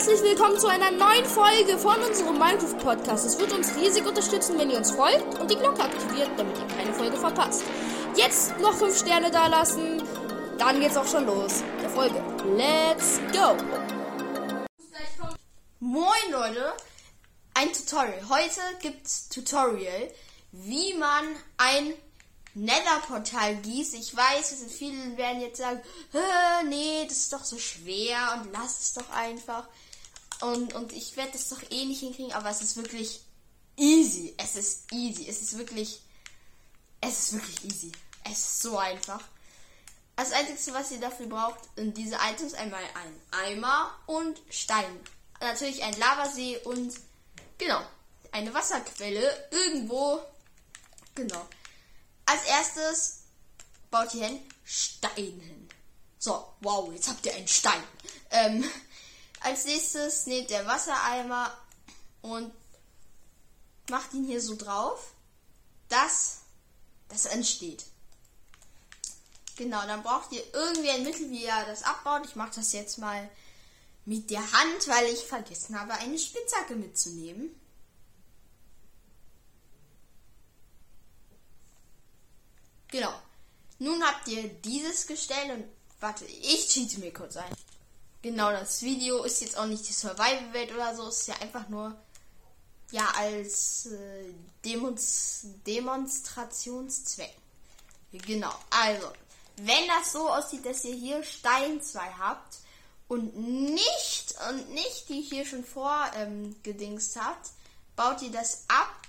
herzlich willkommen zu einer neuen Folge von unserem Minecraft Podcast. Es wird uns riesig unterstützen, wenn ihr uns folgt und die Glocke aktiviert, damit ihr keine Folge verpasst. Jetzt noch 5 Sterne da lassen, dann geht's auch schon los. Der Folge. Let's go! Moin Leute, ein Tutorial. Heute gibt's Tutorial, wie man ein Nether-Portal gießt. Ich weiß, viele werden jetzt sagen, nee, das ist doch so schwer und lass es doch einfach. Und, und ich werde das doch eh nicht hinkriegen, aber es ist wirklich easy. Es ist easy. Es ist wirklich, es ist wirklich easy. Es ist so einfach. Das Einzige, was ihr dafür braucht, sind diese Items einmal ein Eimer und Stein. Natürlich ein Lavasee und genau, eine Wasserquelle irgendwo. Genau. Als erstes baut ihr einen Stein hin. So, wow, jetzt habt ihr einen Stein. Ähm, als nächstes nehmt ihr Wassereimer und macht ihn hier so drauf, dass das entsteht. Genau, dann braucht ihr irgendwie ein Mittel, wie ihr das abbaut. Ich mache das jetzt mal mit der Hand, weil ich vergessen habe, eine Spitzhacke mitzunehmen. Genau. Nun habt ihr dieses gestellt und warte, ich cheate mir kurz ein. Genau, das Video ist jetzt auch nicht die Survival-Welt oder so, ist ja einfach nur ja als äh, Demonst Demonstrationszweck. Genau, also, wenn das so aussieht, dass ihr hier Stein 2 habt und nicht und nicht die hier schon vor ähm, gedingst habt, baut ihr das ab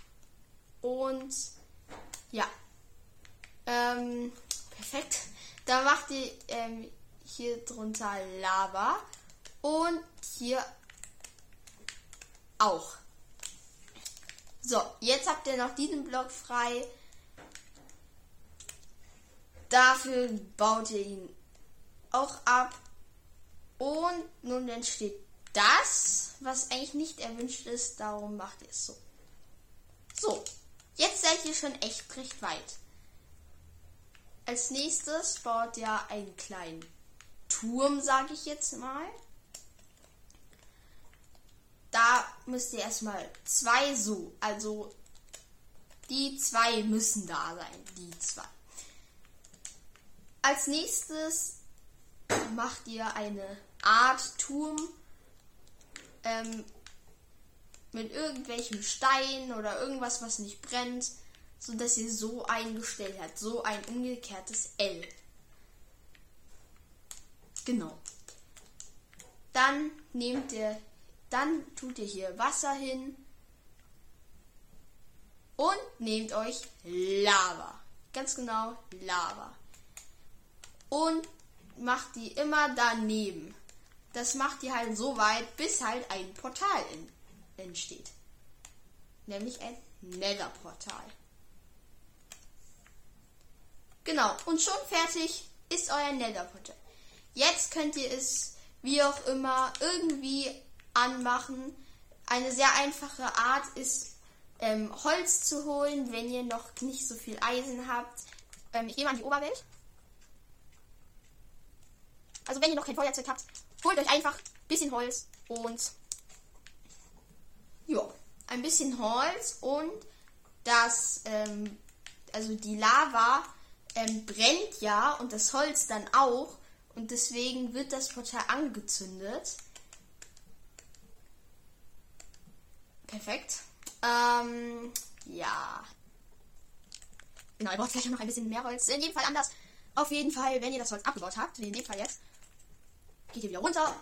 und ja, ähm, perfekt. Da macht ihr ähm, hier drunter Lava und hier auch. So, jetzt habt ihr noch diesen Block frei. Dafür baut ihr ihn auch ab. Und nun entsteht das, was eigentlich nicht erwünscht ist. Darum macht ihr es so. So, jetzt seid ihr schon echt recht weit. Als nächstes baut ihr einen kleinen Turm, sage ich jetzt mal. Da müsst ihr erstmal zwei so, also die zwei müssen da sein, die zwei. Als nächstes macht ihr eine Art Turm ähm, mit irgendwelchem Stein oder irgendwas, was nicht brennt so dass ihr so eingestellt habt, so ein umgekehrtes L. Genau. Dann nehmt ihr, dann tut ihr hier Wasser hin und nehmt euch Lava. Ganz genau Lava. Und macht die immer daneben. Das macht ihr halt so weit, bis halt ein Portal in, entsteht. Nämlich ein Nether-Portal. Genau, und schon fertig ist euer Netherportal. Jetzt könnt ihr es wie auch immer irgendwie anmachen. Eine sehr einfache Art ist, ähm, Holz zu holen, wenn ihr noch nicht so viel Eisen habt. Ähm, ich gehe mal in die Oberwelt. Also wenn ihr noch kein Feuerzeug habt, holt euch einfach ein bisschen Holz und ja, ein bisschen Holz und das, ähm, also die Lava ähm, brennt ja und das Holz dann auch. Und deswegen wird das Portal angezündet. Perfekt. Ähm, ja. Genau, ihr braucht vielleicht noch ein bisschen mehr Holz. In jedem Fall anders. Auf jeden Fall, wenn ihr das Holz abgebaut habt, wie in dem Fall jetzt, geht ihr wieder runter.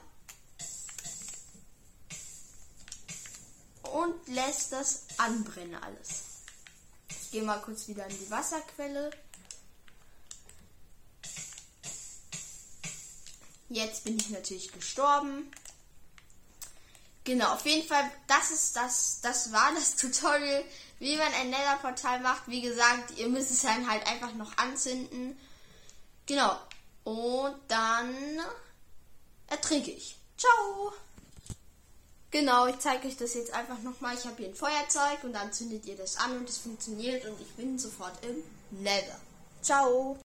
Und lässt das anbrennen alles. Ich gehe mal kurz wieder in die Wasserquelle. Jetzt bin ich natürlich gestorben. Genau, auf jeden Fall, das ist das, das war das Tutorial, wie man ein Nether-Portal macht. Wie gesagt, ihr müsst es dann halt einfach noch anzünden. Genau. Und dann ertrinke ich. Ciao. Genau, ich zeige euch das jetzt einfach nochmal. Ich habe hier ein Feuerzeug und dann zündet ihr das an und es funktioniert und ich bin sofort im Nether. Ciao.